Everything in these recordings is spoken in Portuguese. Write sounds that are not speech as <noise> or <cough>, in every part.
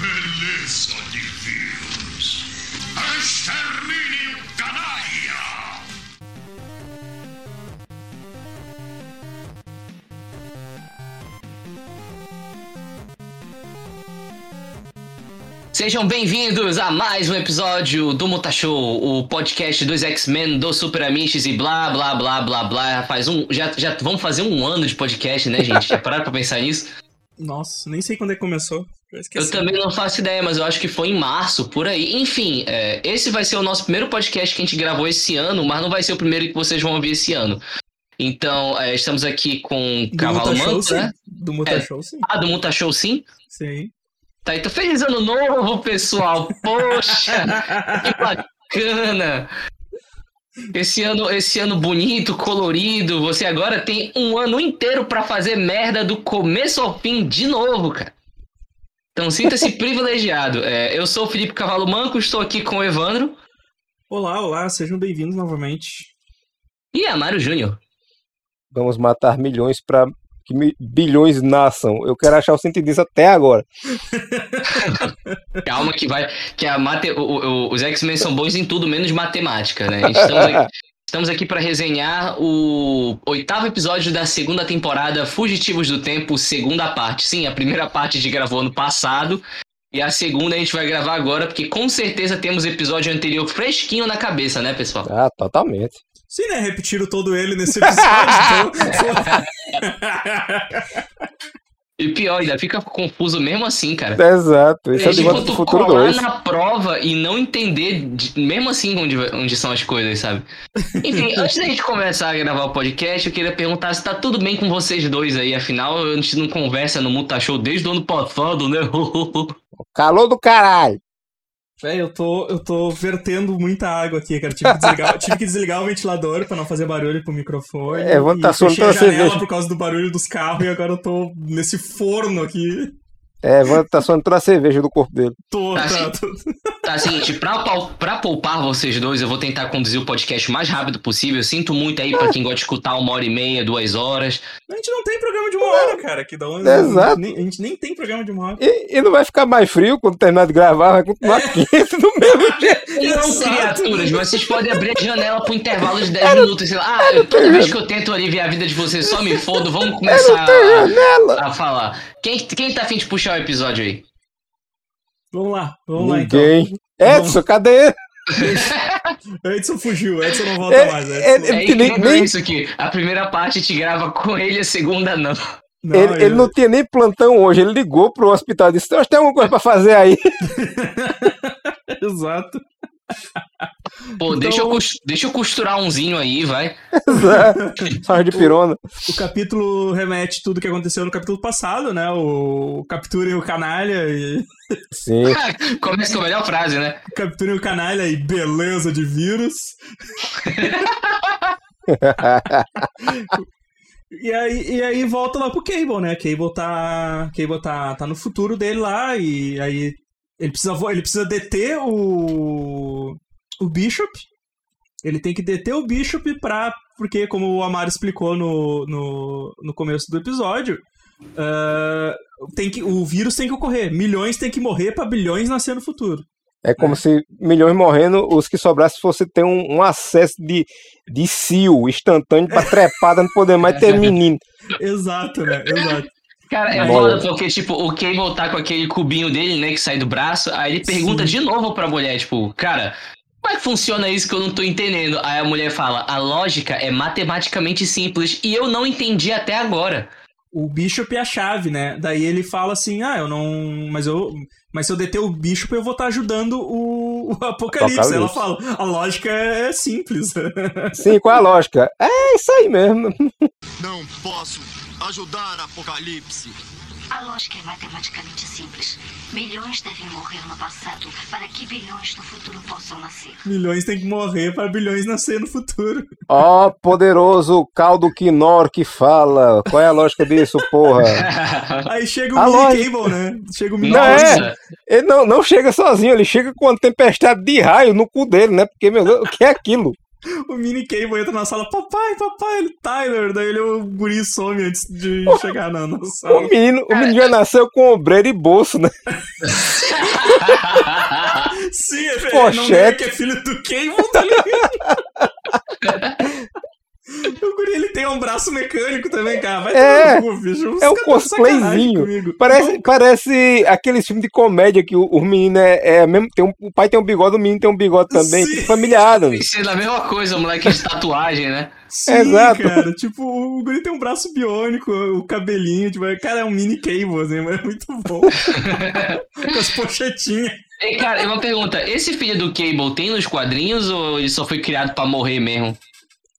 Beleza de vírus. Extermine o canalha! Sejam bem-vindos a mais um episódio do Muta Show, o podcast dos X-Men, dos Super Amish e blá blá blá blá blá. Faz um. Já, já vamos fazer um ano de podcast, né, gente? Já pararam pra pensar nisso? Nossa, nem sei quando é que começou. Eu, eu também não faço ideia, mas eu acho que foi em março, por aí. Enfim, é, esse vai ser o nosso primeiro podcast que a gente gravou esse ano, mas não vai ser o primeiro que vocês vão ouvir esse ano. Então, é, estamos aqui com do Cavalo Muta Manco, Show, né? Do Muta É. Show, sim. Ah, do Muta Show, sim? Sim. Tá, então feliz ano novo, pessoal! Poxa! <laughs> Que bacana! Esse ano, esse ano bonito, colorido, você agora tem um ano inteiro pra fazer merda do começo ao fim de novo, cara. Então sinta-se privilegiado. É, eu sou o Felipe Cavalo Manco, estou aqui com o Evandro Olá, olá, sejam bem-vindos novamente. e Amário Júnior. Vamos matar milhões para que bilhões nasçam. Eu quero achar o sentido disso até agora. <laughs> Calma que vai. Que a mate, o- o- os X-Men são bons em tudo, menos matemática, né? Estamos aqui, <laughs> estamos aqui para resenhar o oitavo episódio da segunda temporada Fugitivos do Tempo, segunda parte. Sim, a primeira parte a gente gravou ano passado. E a segunda a gente vai gravar agora, porque com certeza temos o episódio anterior fresquinho na cabeça, né, pessoal? Ah, totalmente. Sim, né? Repetiram todo ele nesse episódio, <laughs> então. <laughs> E pior, ainda fica confuso mesmo assim, cara. Exato. Isso é É de volta pro futuro colar 2. na prova e não entender, de- mesmo assim, onde, onde são as coisas, sabe? Enfim, <laughs> antes da gente começar a gravar o podcast, eu queria perguntar se tá tudo bem com vocês dois aí. Afinal, a gente não conversa no Muta Show desde o ano passado, né? <laughs> Calor do caralho. Véi, eu tô, eu tô vertendo muita água aqui, cara. Tive que desligar, <laughs> tive que desligar o ventilador pra não fazer barulho pro microfone. É, vamos tá suando fechei a cerveja. por causa do barulho dos carros e agora eu tô nesse forno aqui. É, Wanda tá suando toda a cerveja do corpo dele. Tô, Tá, tá, sim. tô- Tá, seguinte, pra, pra poupar vocês dois, eu vou tentar conduzir o podcast o mais rápido possível. Sinto muito aí pra quem gosta de escutar uma hora e meia, duas horas. A gente não tem programa de uma hora, cara. Que dá uma... Exato. Nem- A gente nem tem programa de uma hora. E, e não vai ficar mais frio quando terminar de gravar, vai continuar <laughs> quente do mesmo <laughs> jeito. Não, criaturas, mas vocês podem abrir a janela pro intervalo de 10 minutos, sei lá. Ah, eu- toda vez que eu tento aliviar a vida de vocês, só me fodo, vamos começar a, a falar. Quem, quem tá afim de puxar o episódio aí? Vamos lá, vamos lá então. Ninguém. Edson, cadê ele? <laughs> Edson fugiu, Edson não volta É, mais. é, Edson... É Ele nem- nem- isso aqui. A primeira parte te grava com ele, a segunda não. Não, ele, ele eu- não tinha nem plantão hoje. Ele ligou pro hospital e disse: tem alguma coisa pra fazer aí. <laughs> Exato. Pô, Então- deixa, eu, deixa eu costurar umzinho aí, vai. Só de pirona. O capítulo remete tudo que aconteceu no capítulo passado, né? O capturem o canalha e. <laughs> Sim. <laughs> Começa com a melhor frase, né? Capturem o canalha e beleza de vírus. <laughs> E aí, e aí volta lá pro Cable, né? Cable tá. Cable tá, tá no futuro dele lá, e aí ele precisa, ele precisa deter o. o Bishop. Ele tem que deter o Bishop pra. Porque, como o Amaro explicou no, no, no começo do episódio, ah, tem que, o vírus tem que ocorrer. Milhões tem que morrer pra bilhões nascer no futuro. É como se milhões morrendo, os que sobrassem fosse ter um, um acesso de, de cio instantâneo pra trepada, não poder mais <laughs> ter menino. Exato, né? Exato. Cara, é foda porque, tipo, o Cable tá com aquele cubinho dele, né, que sai do braço, aí ele pergunta Sim. de novo pra mulher, tipo, cara, como é que funciona isso que eu não tô entendendo? Aí a mulher fala, a lógica é matematicamente simples e eu não entendi até agora. o Bishop é a chave, né? Daí ele fala assim: "Ah, eu não, mas eu, mas se eu deter o Bishop, eu vou estar ajudando o, o Apocalipse". Apocalipse. Ela fala: "A lógica é simples". Sim, qual é a lógica? É isso aí mesmo. Não posso ajudar Apocalipse. A lógica é matematicamente simples. Milhões devem morrer no passado para que bilhões no futuro possam nascer. Milhões tem que morrer para bilhões nascer no futuro. Ó, poderoso caldo quinor que fala. Qual é a lógica disso, porra? <laughs> Aí chega o A Mini lógica- Cable, né? Chega o Mini Não, é. Ele não, não chega sozinho, ele chega com uma tempestade de raio no cu dele, né? Porque, meu Deus, o que é aquilo? O mini Cable entra na sala, papai, papai, ele Tyler, daí ele o guri some antes de chegar na, na O sala. menino, o menino já nasceu com ombreira e bolso, né? <laughs> Sim, é, é, Pochete. não é que é filho do Cable, tá ligado? <laughs> <laughs> O guri, ele tem um braço mecânico também, cara. Vai É, cu, bicho. Os é um sacanagem cosplayzinho. Parece, parece aqueles filmes de comédia que o, o menino é, é mesmo. Tem um, o pai tem um bigode, o menino tem um bigode também. Sim. Tipo família Adams. Isso é a mesma coisa, o moleque de tatuagem, né? Sim, Exato. cara. Tipo, o guri tem um braço biônico, o cabelinho, tipo, cara, é um mini Cable, assim, mas é muito bom. <laughs> Com as pochetinhas. E, cara, uma pergunta: esse filho do Cable tem nos quadrinhos ou ele só foi criado pra morrer mesmo?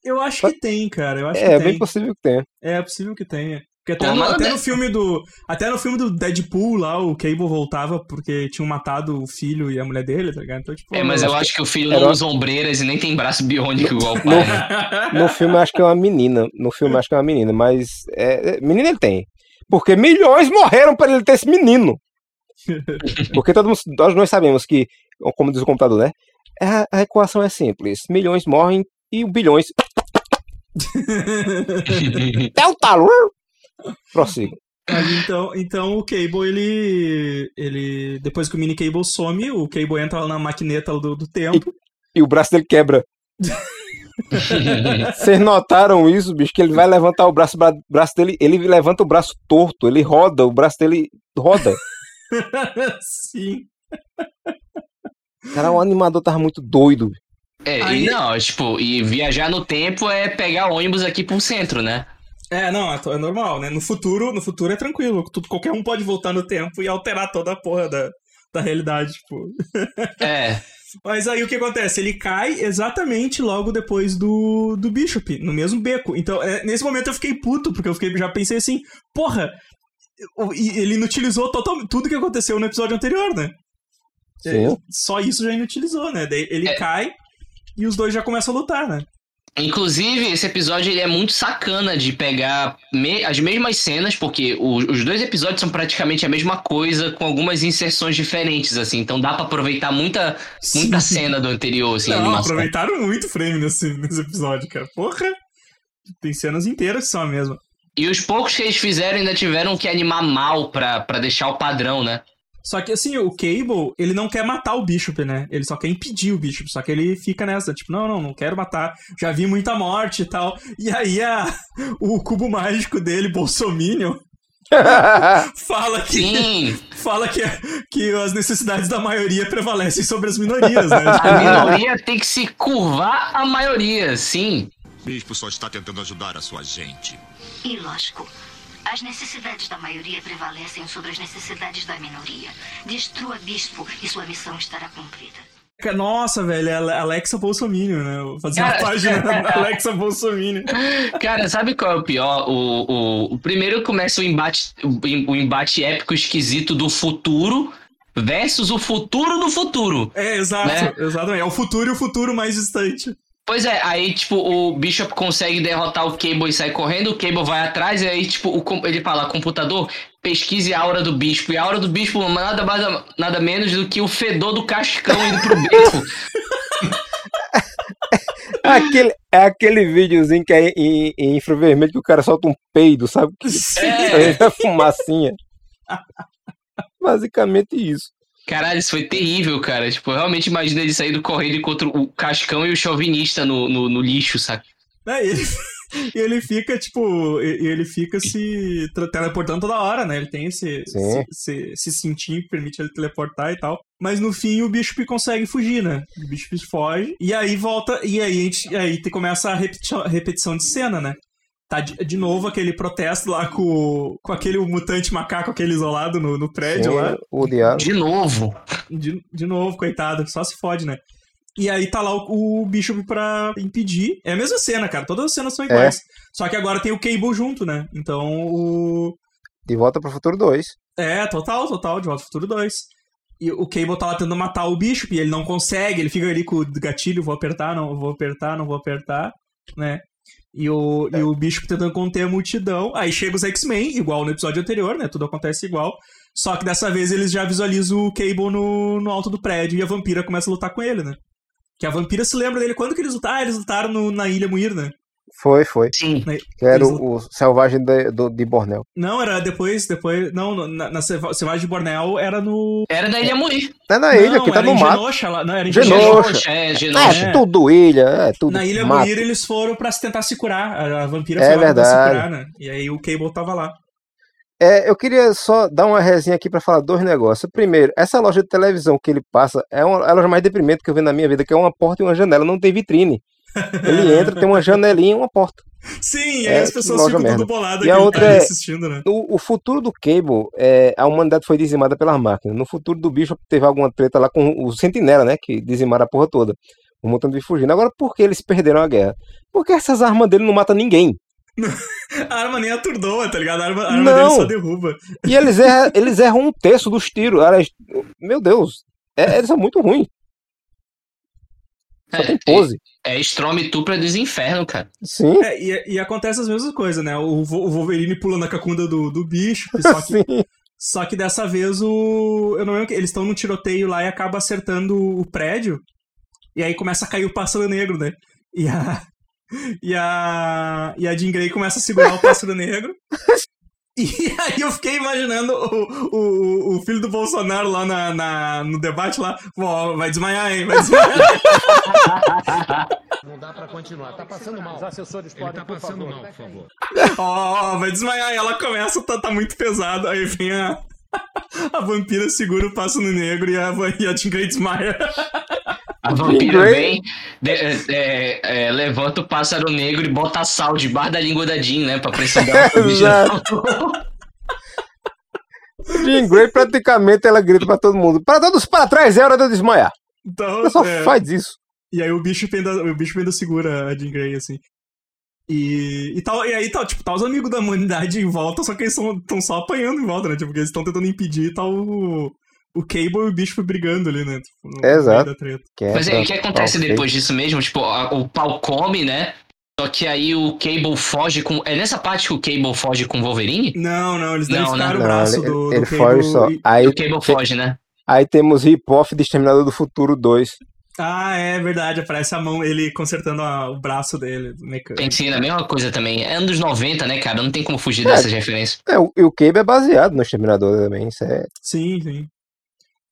Eu acho que tem, cara. Eu acho É, que tem. bem possível que tenha. É possível que tenha. Porque até, Pô, no, até no filme do. Até no filme do Deadpool lá, o Cable voltava porque tinham matado o filho e a mulher dele, tá ligado? Então, tipo. É, mas eu acho que o filho Era- não usa ombreiras e nem tem braço biônico igual o pai. né? <laughs> No filme eu acho que é uma menina. No filme eu acho que é uma menina, mas. É, é, menina ele tem. Porque milhões morreram para ele ter esse menino. <laughs> Porque todo mundo, nós, nós sabemos que, como diz o computador, né? A, a equação é simples. Milhões morrem e bilhões. <laughs> Delta Rur! Prossigo. Mas então, então o Cable, ele. ele. Depois que o mini Cable some, o Cable entra na maquineta do, do tempo. E o braço dele quebra. <laughs> Vocês notaram isso, bicho? Que ele vai levantar o braço, bra- braço dele, ele levanta o braço torto, ele roda, o braço dele roda. <laughs> Sim. Cara, o animador tava muito doido. É, Aí- e não, tipo, e viajar no tempo é pegar ônibus aqui pro centro, né? É, não, é, é normal, né? No futuro, no futuro é tranquilo. Tu- qualquer um pode voltar no tempo e alterar toda a porra da, da realidade, tipo. <laughs> É. Mas aí o que acontece? Ele cai exatamente logo depois do, do Bishop, no mesmo beco. Então, é, nesse momento eu fiquei puto, porque eu fiquei, já pensei assim, porra, ele inutilizou total, tudo que aconteceu no episódio anterior, né? Sim. Só isso já inutilizou, né? Daí ele É. cai e os dois já começam a lutar, né? Inclusive, esse episódio ele é muito sacana de pegar me- as mesmas cenas, porque o- os dois episódios são praticamente a mesma coisa, com algumas inserções diferentes, assim. Então dá pra aproveitar muita, muita cena do anterior, assim, Não, aproveitaram muito o frame nesse, nesse episódio, cara. Porra! Tem cenas inteiras que são a mesma. E os poucos que eles fizeram ainda tiveram que animar mal pra, pra deixar o padrão, né? Só que assim, o Cable, ele não quer matar o Bishop, né? Ele só quer impedir o Bishop. Só que ele fica nessa, tipo, não, não, não quero matar. Já vi muita morte e tal. E aí a, o cubo mágico dele, Bolsominion, <laughs> fala que, Sim, fala que, que as necessidades da maioria prevalecem sobre as minorias, né? a minoria tem que se curvar à maioria, sim. Bispo só está tentando ajudar a sua gente. E lógico, as necessidades da maioria prevalecem sobre as necessidades da minoria. Destrua Bispo e sua missão estará cumprida. Nossa, velho, é Alexa Bolsominion, né? Vou fazer uma página da <laughs> Alexa Bolsominion. Cara, sabe qual é o pior? O, o, o primeiro começa o embate, o, o embate épico esquisito do futuro versus o futuro do futuro. É, exato, Né? exatamente. É o futuro e o futuro mais distante. Pois é, aí, tipo, o Bishop consegue derrotar o Cable e sai correndo, o Cable vai atrás, e aí, tipo, o ele fala, computador, pesquise a aura do Bispo. E a aura do Bispo é nada mais, nada menos do que o fedor do cascão indo pro beco. <laughs> aquele, é aquele videozinho que é em, em infravermelho que o cara solta um peido, sabe? É. É fumacinha. Basicamente isso. Caralho, isso foi terrível, cara. Tipo, eu realmente imagino ele saindo correndo contra o cascão e o chauvinista no, no, no lixo, saca? É, e ele, <laughs> e ele fica, tipo, ele fica se teleportando toda hora, né? Ele tem esse, esse, esse, esse cintinho que permite ele teleportar e tal. Mas no fim o Bishop consegue fugir, né? O Bishop foge. E aí volta. E aí, a gente, aí começa a repeti- repetição de cena, né? Tá de, de novo aquele protesto lá com, com aquele mutante macaco, aquele isolado no, no prédio Sim, lá. o diabo. De novo. De, de novo, coitado, só se fode, né? E aí tá lá o, o Bishop pra impedir. É a mesma cena, cara. Todas as cenas são iguais. Só que agora tem o Cable junto, né? Então o. De volta pro futuro 2. É, total, total, de Volta ao Futuro 2. E o Cable tá lá tentando matar o Bishop e ele não consegue, ele fica ali com o gatilho, vou apertar, não vou apertar, não vou apertar, né? E o, e o Bishop tentando conter a multidão. Aí chega os X-Men, igual no episódio anterior, né? Tudo acontece igual. Só que dessa vez eles já visualizam o Cable no, no alto do prédio e a vampira começa a lutar com ele, né? Que a vampira se lembra dele. Quando que eles lutaram? Ah, eles lutaram no- na Ilha Muir, né? Foi, foi. Sim. Que era Eles- o, o selvagem de, do, de Bornel. Não, era depois, depois... Não, na, na Selvagem de Borneo era no... Era da Ilha Moir. É na ilha, não, que tá era no em mato. Genosha, lá. Não, era em Genosha. Genosha. É, É, Genosha. tudo ilha, é tudo Na Ilha mato. Muir eles foram pra tentar se curar. A, a vampira É foi lá pra se verdade. curar, né? E aí o Cable tava lá. É, eu queria só dar uma resenha aqui pra falar dois negócios. Primeiro, essa loja de televisão que ele passa é uma, é a loja mais deprimente que eu vi na minha vida, que é uma porta e uma janela, não tem vitrine. Ele <laughs> entra, tem uma janelinha e uma porta. Sim, É, aí as pessoas ficam merda. tudo boladas E a outra <laughs> tá é- assistindo, né? O, o futuro do Cable, é, a humanidade foi dizimada pelas máquinas. No futuro do bicho teve alguma treta lá com o Sentinela, né? Que dizimaram a porra toda. O mutante veio fugindo. Agora, por que eles perderam a guerra? Porque essas armas dele não matam ninguém. <laughs> A arma nem atordoa, tá ligado? A arma, a arma Não. dele só derruba. E eles erram, eles erram um terço dos tiros. Meu Deus, é- eles são muito ruins. Só tem pose. É Stormtrooper dos infernos, cara. Sim, É, e, e acontece as mesmas coisas, né? O, o Wolverine pula na cacunda do, do bicho, só que, <laughs> sim. só que dessa vez o. Eu não lembro que eles estão num tiroteio lá e acaba acertando o prédio. E aí começa a cair o pássaro negro, né? E a. <laughs> E a. E a Jean Grey começa a segurar o pássaro negro. <laughs> E <laughs> aí eu fiquei imaginando o, o, o filho do Bolsonaro lá na, na- no debate lá. Ó, vai desmaiar, hein? Vai desmaiar. Não dá pra continuar. Tá passando mal. Os assessores podem, tá passando mal, por favor. Ó, ó, vai desmaiar. E ela começa, tá, tá muito pesado. Aí vem a. <laughs> A vampira segura o passo no negro e a, e a Grey desmaia. <laughs> A <laughs> vampira vem, de- é, é, levanta o pássaro negro e bota sal debaixo da língua da Jean, né? Pra pressão dela. <laughs> <laughs> Jean Grey praticamente ela grita pra todo mundo: para todos para trás, é hora de eu desmaiar. Então, Ela só é, faz isso. E aí o bicho ainda, o bicho ainda segura a Jean Grey, assim. E, e, tal, e aí tá, tipo, tá os amigos da humanidade em volta, só que eles estão só apanhando em volta, né? Tipo, porque eles estão tentando impedir e tá o, o Cable e o bicho brigando ali, né? Tipo, Exato. é Mas o que acontece ok. depois disso mesmo? Tipo, a- o pau come, né? Só que aí o Cable foge com. É nessa parte que o Cable foge com o Wolverine? Não, não, eles Não, né? o Não, braço ele, do, ele do foge Cable só. e- Aí, o Cable foge, né? aí temos Hip-Off de Exterminador do Futuro 2. Ah, é verdade, aparece a mão, ele consertando a- o braço dele, mecânico. Pensei na mesma coisa também. É anos 90, né, cara? Não tem como fugir É. dessas referências. É, o, e o Cable é baseado no Exterminador também. Isso é. Sim, sim.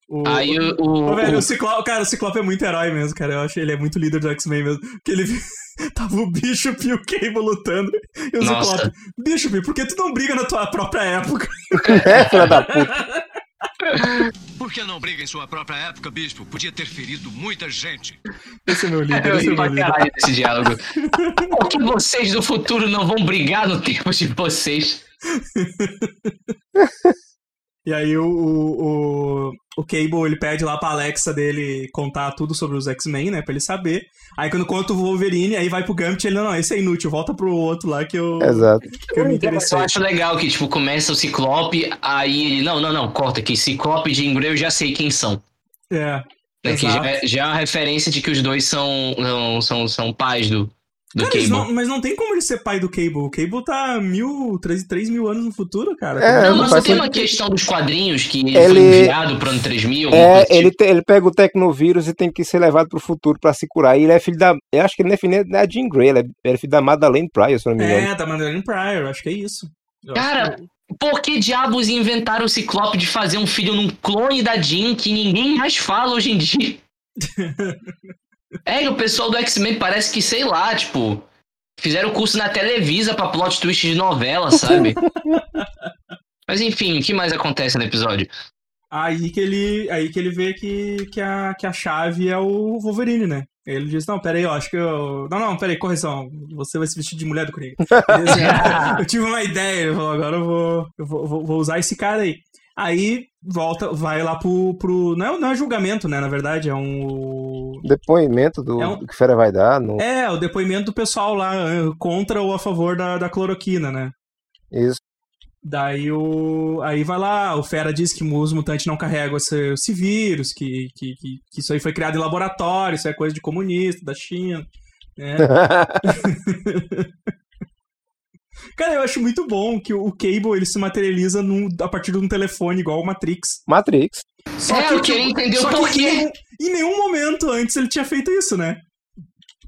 O, Aí o. o- Ô, velho, o- o Ciclope, cara, o Ciclope é muito herói mesmo, cara. Eu acho ele é muito líder do X-Men mesmo. Porque ele <laughs> tava o Bishop e o Cable lutando. E o Nossa. Ciclope, Bishop, por que tu não briga na tua própria época? <laughs> É, filha da puta. <laughs> Por que não briga em sua própria época, bispo? Podia ter ferido muita gente. Esse é meu líder, Eu esse é meu líder. caralho desse diálogo. Por que vocês do futuro não vão brigar no tempo de vocês? E aí o, o, o, o Cable, ele pede lá pra Alexa dele contar tudo sobre os X-Men, né? Pra ele saber. Aí quando conta o Wolverine, aí vai pro Gambit, ele, não, não, esse é inútil, volta pro outro lá que eu, Exato. que eu me Eu interessei. acho legal que, tipo, começa o Ciclope, aí ele. Não, não, não, corta aqui. Ciclope e Jean Grey eu já sei quem são. É, Né, que já, é- já é uma referência de que os dois são, não, são, são pais do, do Cara, Cable. não- mas não tem como ele ser pai do Cable. O Cable tá mil, três, três mil anos no futuro, cara. É, Não, mas não tem uma questão dos quadrinhos que ele, Ele- foi enviado pro ano 3000? alguma É, ele, tipo? te- ele pega o tecnovírus e tem que ser levado pro futuro pra se curar. E ele é filho da. Eu acho que ele não é filho da Jean Grey, ele é, ele é filho da Madeleine Pryor, se eu não me engano. É, da Madeleine Pryor, acho que é isso. Eu Cara, que- Por que diabos inventaram o Ciclope de fazer um filho num clone da Jean que ninguém mais fala hoje em dia? <laughs> é, e o pessoal do X-Men parece que, sei lá, tipo, fizeram curso na Televisa pra plot twist de novela, sabe? <laughs> Mas enfim, o que mais acontece no episódio? Aí que ele, aí que ele vê que, que, a, que a chave é o Wolverine, né? Ele diz, não, peraí, eu acho que eu... Não, não, peraí, correção. Você vai se vestir de mulher do Coringa. Ele diz, "É, eu tive uma ideia, agora eu vou, eu vou, vou usar esse cara aí. Aí volta, vai lá pro... pro não, é, não é julgamento, né? Na verdade, é um... Depoimento do, É um- do que Fera vai dar. No, É, o depoimento do pessoal lá eh, contra ou a favor da, da cloroquina, né? Isso. Daí o. Aí vai lá, o Fera diz que os mutantes não carregam esse, esse vírus, que, que, que, que isso aí foi criado em laboratório, isso é coisa de comunista, da China. Né? <laughs> <laughs> Cara, eu acho muito bom que o Cable ele se materializa num- a partir de um telefone igual o Matrix. Matrix. Só É, que, eu queria entender o porquê. em um- Em nenhum momento antes ele tinha feito isso, né?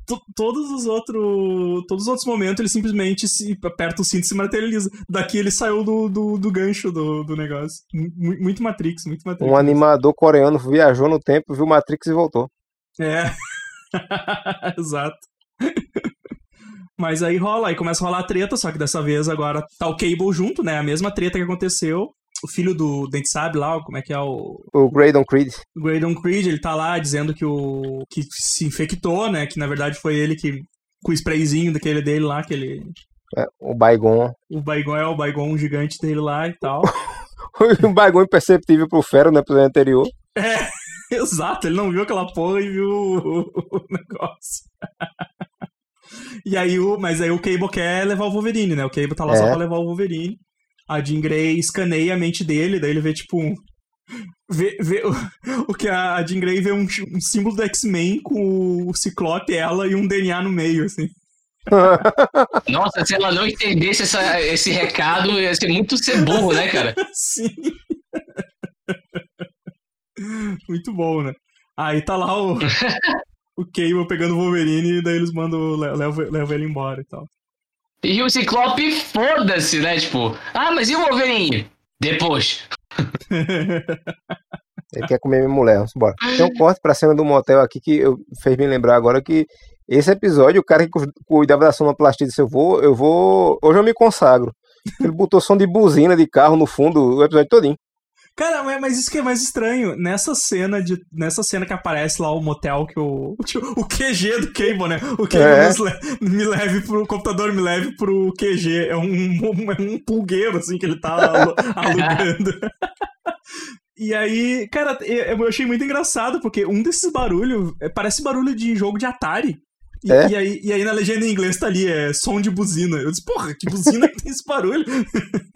To- Todos os outros. Todos os outros momentos ele simplesmente se aperta o cinto e se materializa. Daqui ele saiu do, do, do gancho do, do negócio. Mu- Muito Matrix, muito Matrix. Um animador coreano viajou no tempo, viu Matrix e voltou. É. <laughs> Exato. Mas aí rola, aí começa a rolar a treta, só que dessa vez agora tá o Cable junto, né? A mesma treta que aconteceu. O filho do Dente Sabe lá, como é que é o, O Graydon Creed. o Graydon Creed, ele tá lá dizendo que o que se infectou, né? Que na verdade foi ele que com o sprayzinho daquele dele lá, aquele é, o Baigon. o Baigon é o Baigon gigante dele lá e tal. <laughs> um Baigon imperceptível pro Fero no episódio anterior. <laughs> Exato, ele não viu aquela porra e viu o, o <laughs> negócio. E aí o, mas aí o Cable quer levar o Wolverine, né? O Cable tá lá só É. pra levar o Wolverine. A Jean Grey escaneia a mente dele, daí ele vê tipo um vê, vê o, que a, a Jean Grey vê um, um símbolo do X-Men com o Ciclope, ela e um DNA no meio, assim. <laughs> Nossa, se ela não entendesse essa- esse recado, ia ser muito ser burro, né, cara? <laughs> Sim. Muito bom, né? Aí tá lá o, <laughs> o Cable pegando o Wolverine e daí eles mandam, le- levam, levam ele embora e tal. E o Ciclope, foda-se, né? Tipo, ah, mas e o Wolverine? Depois. <laughs> Ele quer comer minha mulher, vamos embora. Tem um corte pra cena do motel aqui que eu, fez me lembrar agora que esse episódio, o cara que cu- cuidava da sonoplastia disse, eu vou, eu vou, hoje eu me consagro. Ele botou som de buzina de carro no fundo o episódio todinho. Cara, mas- isso que é mais estranho. Nessa cena de. Nessa cena que aparece lá o motel que o. O QG do Cable, né? O Cable É. le- me leve pro. O computador me leve pro QG. É um, um, é um pulgueiro, assim, que ele tá alu- <laughs> alugando. E aí, cara, eu eu achei muito engraçado, porque um desses barulhos é, parece barulho de jogo de Atari. E, É? e aí, e aí na legenda em inglês tá ali, é som de buzina. Eu disse, porra, que buzina que tem esse barulho? <laughs>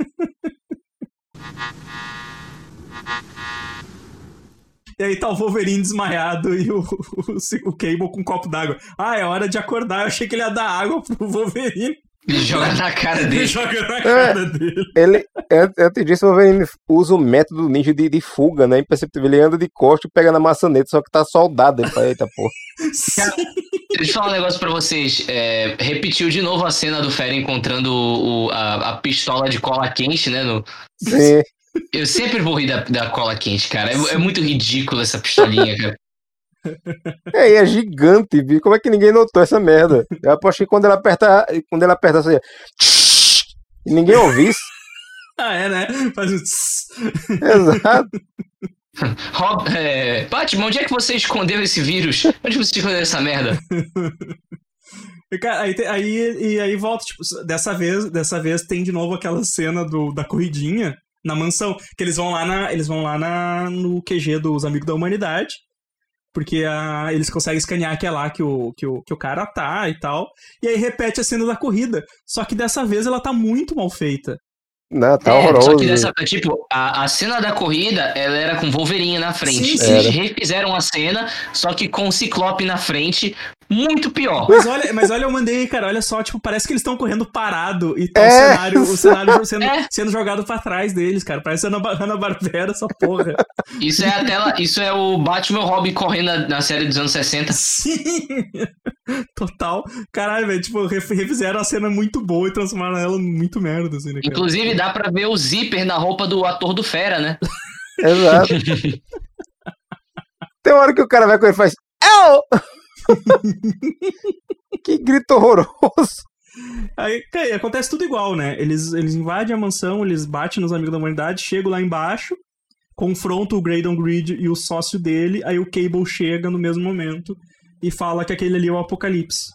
E aí tá o Wolverine desmaiado e o, o, o Cable com um copo d'água. Ah, é hora de acordar. Eu achei que ele ia dar água pro Wolverine E joga na cara e dele. joga na cara dele. Ele, an- antes disso, o Wolverine usa o método ninja de, de fuga, né? Imperceptível. Ele anda de costa e pega na maçaneta, só que tá soldado. Ele fala, eita porra. <laughs> Deixa eu falar um negócio pra vocês. É, repetiu de novo a cena do Fera encontrando o, o- a, a pistola de cola quente, né? no- Sim. Eu sempre vou rir da, da cola quente, cara. É, é muito ridículo essa pistolinha, cara. <laughs> É, e é gigante, bicho. Como é que ninguém notou essa merda? Eu aposto que quando ela aperta, quando ela aperta assim, e ninguém ouvisse. <laughs> Ah, é, né? Faz um tss. Exato. <laughs> Rob, é, Batman, onde é que você escondeu esse vírus? Onde você escondeu essa merda? E, cara, aí, aí, e aí volta, tipo, dessa vez, dessa vez tem de novo aquela cena do, da corridinha na mansão, que eles vão lá na, eles vão lá na, no QG dos Amigos da Humanidade, porque a, eles conseguem escanear que é lá que o, que, o, que o cara tá e tal, e aí repete a cena da corrida, só que dessa vez ela tá muito mal feita. Não, tá É, horroroso. Só que dessa, tipo, a, a cena da corrida, ela era com Wolverine na frente. Sim, Eles sim. refizeram a cena, só que com o Ciclope na frente, muito pior. Mas olha, mas olha, eu mandei, cara, olha só, tipo, parece que eles estão correndo parado e tá o É. cenário, o cenário <laughs> sendo, É. sendo jogado pra trás deles, cara. Parece Ana, Ana Barbera essa porra. Isso é a tela, isso é o Batman e o Robin correndo na, na série dos anos 60. Sim! Total. Caralho, velho, tipo, ref- refizeram a cena muito boa e transformaram ela muito merda, assim, né, cara? Inclusive, dá pra ver o zíper na roupa do ator do Fera, né? Exato. <laughs> Tem uma hora que o cara vai com ele e faz. "Au!" <laughs> que grito horroroso. Aí, acontece tudo igual, né? Eles, eles invadem a mansão, eles batem nos amigos da humanidade, chegam lá embaixo, confrontam o Graydon Grid e o sócio dele, aí o Cable chega no mesmo momento e fala que aquele ali é o Apocalipse.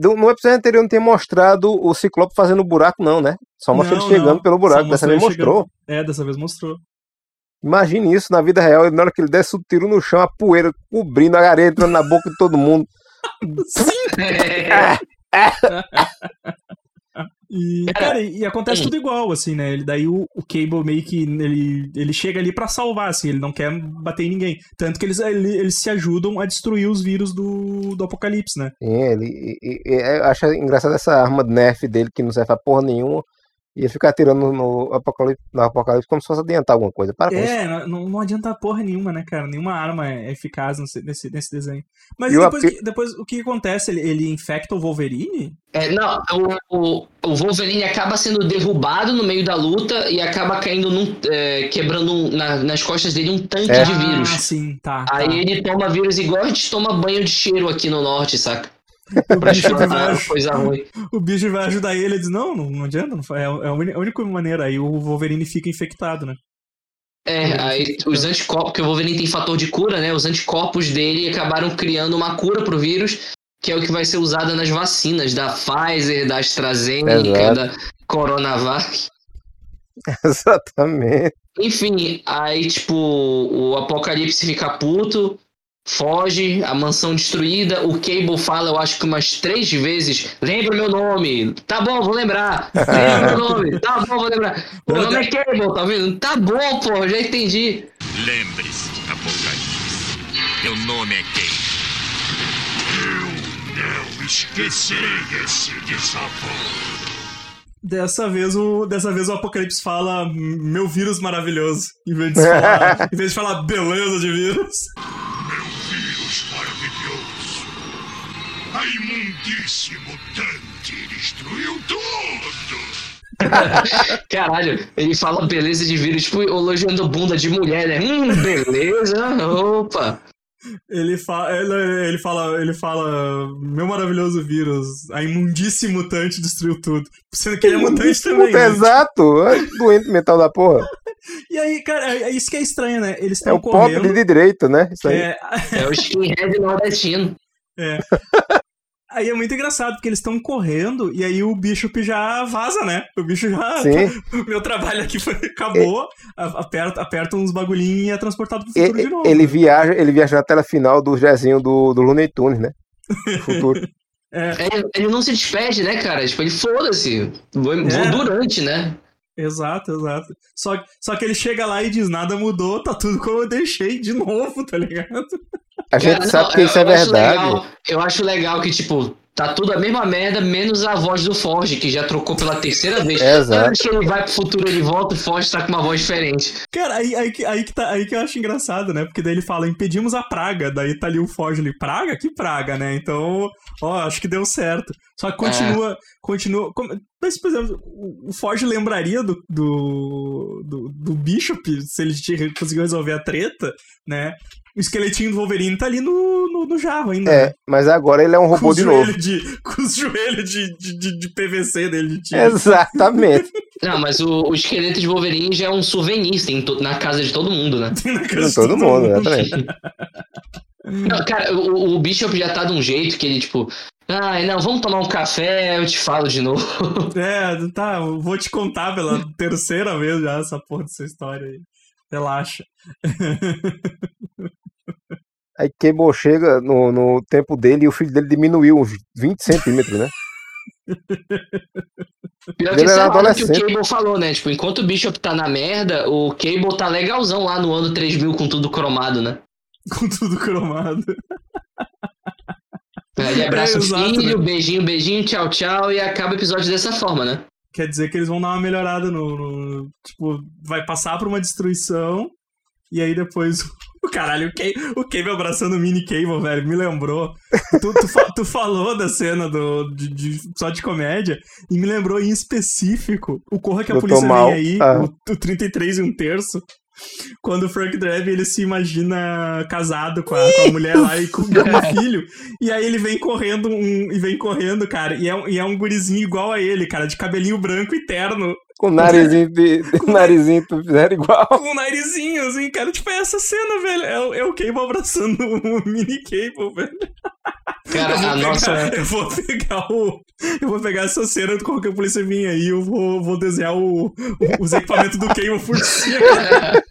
Do- No episódio anterior não tinha mostrado o Ciclope fazendo buraco, não, né? Só mostrou Não, ele chegando não. pelo buraco. Dessa vez mostrou. É, dessa vez mostrou. Imagine isso na vida real. Na hora que ele desse o tiro no chão, a poeira cobrindo a areia, entrando na boca de todo mundo. <laughs> E, Cara, e, acontece hum. tudo igual, assim, né? Ele, daí o, o Cable meio que ele, ele chega ali pra salvar, assim, ele não quer bater em ninguém. Tanto que eles, ele- eles se ajudam a destruir os vírus do, do Apocalipse, né? Sim, ele e- e- e- eu acho engraçado essa arma de nerf dele que não serve pra porra nenhuma. E ele fica atirando no, apocalipse, no apocalipse como se fosse adiantar alguma coisa. Para. É, não, não adianta porra nenhuma, né, cara? Nenhuma arma é eficaz nesse, nesse, desenho. Mas E depois, depois o que acontece? Ele, ele infecta o Wolverine? É, não, o, o, o Wolverine acaba sendo derrubado no meio da luta e acaba caindo num. é, quebrando um- na- nas costas dele um tanque É. de vírus. Ah, sim, tá. Aí tá. ele toma vírus igual a gente toma banho de cheiro aqui no norte, saca? O, Pra bicho chorar vai, coisa ruim. o bicho vai ajudar ele, ele diz, não, não, não adianta, não, é, é a única maneira. Aí o Wolverine fica infectado, né? É, aí os anticorpos, porque o Wolverine tem fator de cura, né? Os anticorpos dele acabaram criando uma cura pro vírus, que é o que vai ser usada nas vacinas da Pfizer, da AstraZeneca, Exato. da Coronavac. <laughs> Exatamente. Enfim, aí, tipo, o Apocalipse fica puto, foge, a mansão destruída. O Cable fala, eu acho que umas três vezes: lembra meu nome. Tá bom, vou lembrar. <laughs> Lembra meu nome. Tá bom, vou lembrar. Meu nome é Cable, tá vendo? Tá bom, pô, já entendi. Lembre-se, Apocalipse. Meu nome é quem? Eu não esquecerei esse desafio. Dessa vez o, dessa vez o Apocalipse fala meu vírus maravilhoso. Em vez de falar, <laughs> em vez de falar beleza de vírus imundície mutante destruiu tudo. <laughs> Caralho, ele fala beleza de vírus, tipo, elogiando bunda de mulher, né? Hum, beleza, opa. Ele, fa ele, ele fala, ele fala, meu maravilhoso vírus, a imundície mutante destruiu tudo. Sendo que ele é mutante também. né? Exato. É doente mental da porra. <laughs> E aí, cara, é isso que é estranho, né? Eles É estão o pobre correndo. de direito, né? Isso aí. É, É o skinhead nordestino. <laughs> aí é muito engraçado, porque eles estão correndo e aí o Bishop já vaza, né? O bicho já. Sim. <laughs> Meu trabalho aqui foi, acabou. Aperta, aperta uns bagulhinhos e é transportado pro E- futuro de novo. ele viaja, ele viaja na tela final do desenho do, do Looney Tunes, né? Do <laughs> futuro. É, ele não se despede, né, cara? Tipo, ele foda-se. Vou, vou É. durante, né? Exato, exato. Só, só que ele chega lá e diz: nada mudou, tá tudo como eu deixei de <laughs> novo, tá ligado? A gente Cara, sabe não, que eu- isso é verdade. legal- eu acho legal que, tipo, tá tudo a mesma merda, menos a voz do Forge, que já trocou pela terceira vez. É, exato. Que ele vai pro futuro, ele volta, o Forge tá com uma voz diferente. Cara, aí, aí, que- aí, que tá, aí que eu acho engraçado, né? Porque daí ele fala: impedimos a praga. Daí tá ali o Forge ali: praga? Que praga, né? Então, ó, acho que deu certo. Só que continua. continua como- mas, por exemplo, o Forge lembraria do, do, do, do Bishop se ele conseguiu resolver a treta, né? O esqueletinho do Wolverine tá ali no, no, no jarro ainda. né? É, mas agora ele é um robô de novo. de, com os joelhos de, de, de, PVC dele de tiro. Exatamente. <laughs> Não, mas o, o esqueleto de Wolverine já é um souvenir, tem to- na casa de todo mundo, né? <laughs> Na casa de Todo mundo, exatamente. <laughs> Não, cara, o, o Bishop já tá de um jeito que ele, tipo, ai, não, vamos tomar um café, eu te falo de novo. É, tá, eu vou te contar pela terceira vez já essa porra dessa história aí. Relaxa. Aí Cable chega no, no tempo dele e o filho dele diminuiu uns 20 centímetros, né? <laughs> Pior Ele que isso era é que o. Cable falou, né? Tipo, enquanto o Bishop tá na merda, o Cable tá legalzão lá no ano 3000 com tudo cromado, né? <laughs> Com tudo cromado. Ele abraça É, o exato, filho, né? beijinho, beijinho, tchau, tchau, e acaba o episódio dessa forma, né? Quer dizer que eles vão dar uma melhorada no. no- tipo, vai passar por uma destruição. E aí depois. O <laughs> caralho, o Cable, o Cable abraçando o mini Cable, velho, me lembrou. Tu, tu, fa- tu falou da cena do, de, de- só de comédia e me lembrou em específico o Corra que a Do Polícia. Vem Aí, Ah. o, o 33 e um terço. Quando o Frank Drebin ele se imagina casado com a, com a mulher lá e com, com um filho. E aí ele vem correndo um, e vem correndo, cara. E é, um- e é um gurizinho igual a ele, cara, de cabelinho branco e terno. Com o narizinho de. de narizinho tu fizeram igual. Com um narizinho, assim, cara. Tipo, é essa cena, velho. É, o- é o Cable abraçando o <laughs> mini Cable, velho. Cara, eu vou a pegar, nossa. <laughs> Eu vou pegar o. Eu vou pegar essa cena do qualquer polícia vir aí. Eu vou, vou desenhar o, o- os equipamentos do Cable por cima. <laughs>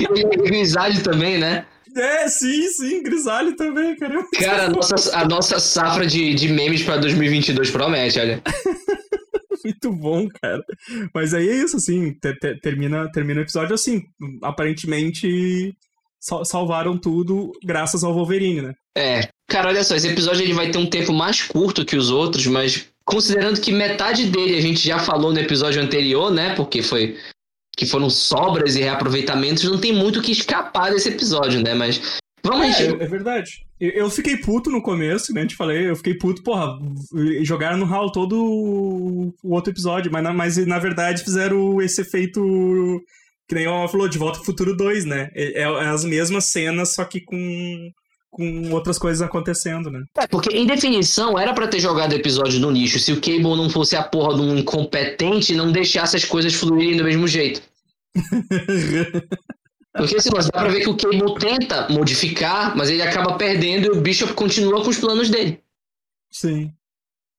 E o Grisalho também, né? É, sim, sim. Grisalho também, cara. Cara, a nossa, a nossa safra de, de memes pra 2022 promete, olha. <laughs> Muito bom, cara. Mas aí é isso, assim, te- te- termina, termina o episódio assim. Aparentemente sal- salvaram tudo graças ao Wolverine, né? É. Cara, olha só, esse episódio ele vai ter um tempo mais curto que os outros, mas considerando que metade dele a gente já falou no episódio anterior, né? Porque foi que foram sobras e reaproveitamentos, não tem muito o que escapar desse episódio, né? Mas vamos É, é verdade. Eu, fiquei puto no começo, né? Te falei, eu fiquei puto, porra, jogaram no hall todo o outro episódio, mas na, mas na verdade fizeram esse efeito que nem o falou, de Volta ao Futuro 2, né? É, é as mesmas cenas, só que com, com outras coisas acontecendo, né? É, porque em definição era pra ter jogado o episódio no lixo se o Cable não fosse a porra de um incompetente não deixasse as coisas fluírem do mesmo jeito. <laughs> Porque assim, dá pra ver que o Cable tenta modificar, mas ele acaba perdendo e o Bishop continua com os planos dele. Sim.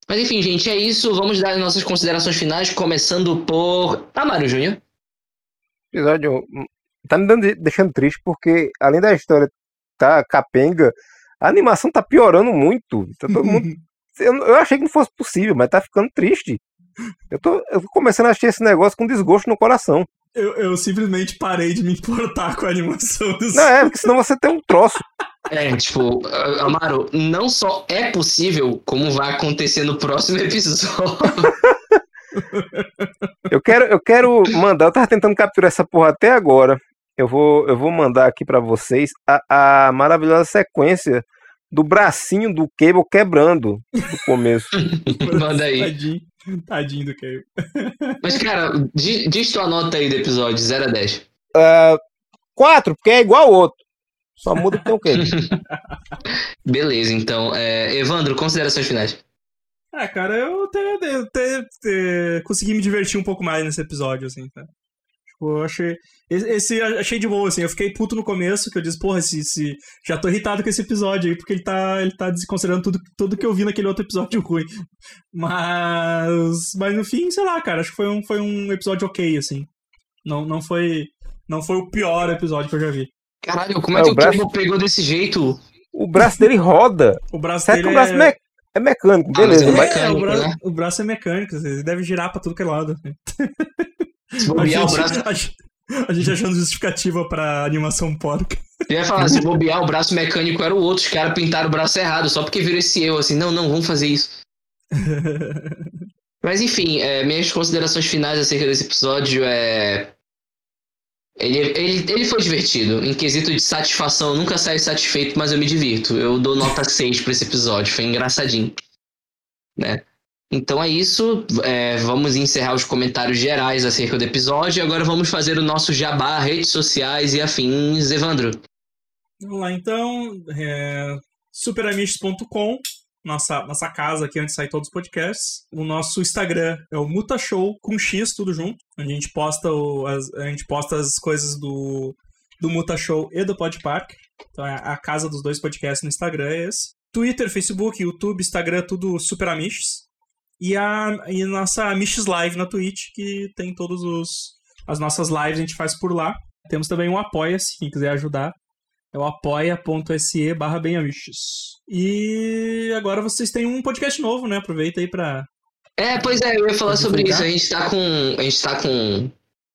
Mas enfim, gente, é isso. Vamos dar as nossas considerações finais, começando por Amaro Júnior. episódio hum, tá me dando, deixando triste porque, além da história tá capenga, a animação tá piorando muito. Tá todo mundo. <laughs> Eu, eu achei que não fosse possível, mas tá ficando triste. Eu tô, eu tô começando a assistir esse negócio com desgosto no coração. Eu, eu simplesmente parei de me importar com a animação dos. Não, é, porque senão você tem um troço. É, tipo, Amaro, não só é possível, como vai acontecer no próximo episódio. Eu quero, eu quero mandar, eu tava tentando capturar essa porra até agora. Eu vou, eu vou mandar aqui pra vocês a, a maravilhosa sequência do bracinho do Cable quebrando no começo. <laughs> Manda aí. Tadinho, tadinho do Cable. Mas, cara, di- diz tua nota aí do episódio, 0 a 10. Ah, quatro, porque é igual ao outro. Só muda que tem o Cable. <laughs> Beleza, então. É, Evandro, considerações finais. Ah, cara, eu até, eu até- até consegui me divertir um pouco mais nesse episódio, assim, tá? Tipo, eu achei. Esse, achei de boa, assim. Eu fiquei puto no começo, que eu disse, porra, esse, esse- já tô irritado com esse episódio aí, porque ele tá, ele tá desconsiderando tudo, tudo que eu vi naquele outro episódio <laughs> ruim. Mas. Mas no fim, sei lá, cara, acho que foi um, foi um episódio ok, assim. Não, não foi. Não foi o pior episódio que eu já vi. Caralho, como é, É, que o o braço- pegou desse jeito? O braço dele roda. O braço Será que dele o braço é... me- é mecânico? Ah, Beleza. é mas- É, o, mecânico, braço, né? o braço é mecânico, ele deve girar pra tudo que é lado. <laughs> Se A bobear o gente, braço. a gente- a gente achando justificativa pra animação porca. Eu ia falar, se bobear o braço mecânico era o outro, os caras pintaram o braço errado, só porque virou esse eu, assim, não, não, vamos fazer isso. <laughs> Mas enfim, é, minhas considerações finais acerca desse episódio é. Ele, ele, ele foi divertido. Em quesito de satisfação, nunca saio satisfeito, mas eu me divirto. Eu dou nota 6 pra esse episódio, foi engraçadinho. Né? Então é isso. é, vamos encerrar os comentários gerais acerca do episódio. E agora vamos fazer o nosso jabá, redes sociais e afins. Evandro. Vamos lá, então. É, superamistos.com, nossa, nossa casa aqui onde sai todos os podcasts. O nosso Instagram é o Mutashow com X, tudo junto. Onde a gente posta, o- as, a gente posta as coisas do, do Mutashow e do Podpark. Então é a casa dos dois podcasts no Instagram é esse. Twitter, Facebook, YouTube, Instagram, tudo Super Amish. E a e nossa Amish Live na Twitch, que tem todos os as nossas lives a gente faz por lá. Temos também um Apoia-se, quem quiser ajudar. É o apoia.se barra. E agora vocês têm um podcast novo, né? Aproveita aí pra. É, pois é, eu ia falar sobre isso. A gente tá com. A gente tá com.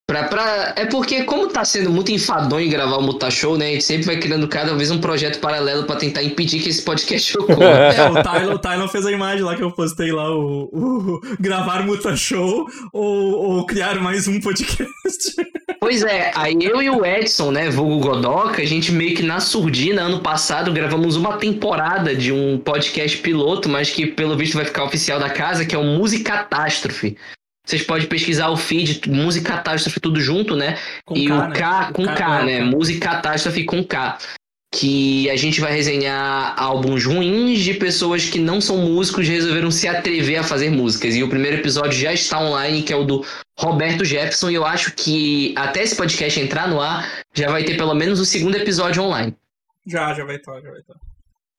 Pra, pra... É porque, como tá sendo muito enfadonho gravar o Muta Show, né? A gente sempre vai criando cada vez um projeto paralelo pra tentar impedir que esse podcast <laughs> ocorra. É, o Tylon, o Tylon fez a imagem lá que eu postei lá, o, o <laughs> gravar Muta Show ou, ou criar mais um podcast. <laughs> pois é, aí eu e o Edson, né, vulgo Godoca, a gente meio que na surdina, ano passado, gravamos uma temporada de um podcast piloto, mas que pelo visto vai ficar oficial da casa, que é o Musicatástrofe. Vocês podem pesquisar o feed, Musicatástrofe tudo junto, né? Com e K, o né? K com K, K, né? K. Música Catástrofe com K. Que a gente vai resenhar álbuns ruins de pessoas que não são músicos e resolveram se atrever a fazer músicas. E o primeiro episódio já está online, que é o do Roberto Jefferson. E eu acho que até esse podcast entrar no ar, já vai ter pelo menos o segundo episódio online. Já, já vai estar, já vai estar.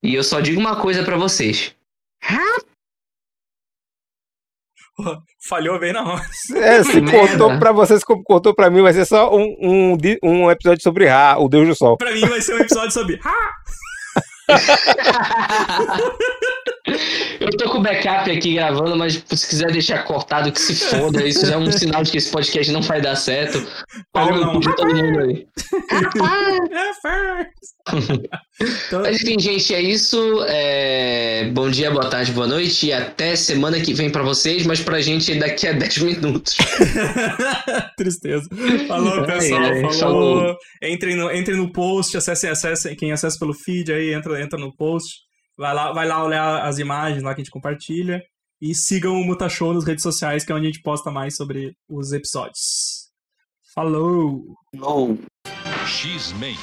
E eu só digo uma coisa pra vocês. Falhou bem na hora. É, <laughs> se cortou pra vocês como cortou pra mim, vai ser só um, um, um episódio sobre Ra, o Deus do Sol. Pra mim vai ser um episódio sobre. Ah! Eu tô com o backup aqui gravando, mas se quiser deixar cortado, que se foda. Isso já é um <laughs> sinal de que esse podcast não vai dar certo. Pau no cu de todo mundo aí. É, <laughs> Mas enfim, gente, é isso. É, Bom dia, boa tarde, boa noite e até semana que vem pra vocês, mas pra gente daqui a <laughs> 10 minutos. Tristeza. Falou, pessoal. ai, falou. falou. Entrem no, entrem no post, acessem, acessem. Quem acessa pelo feed aí, entra, entra no post. Vai lá, vai lá olhar as imagens lá que a gente compartilha. E sigam o Mutashow nas redes sociais, que é onde a gente posta mais sobre os episódios. Falou! Não. X-Men.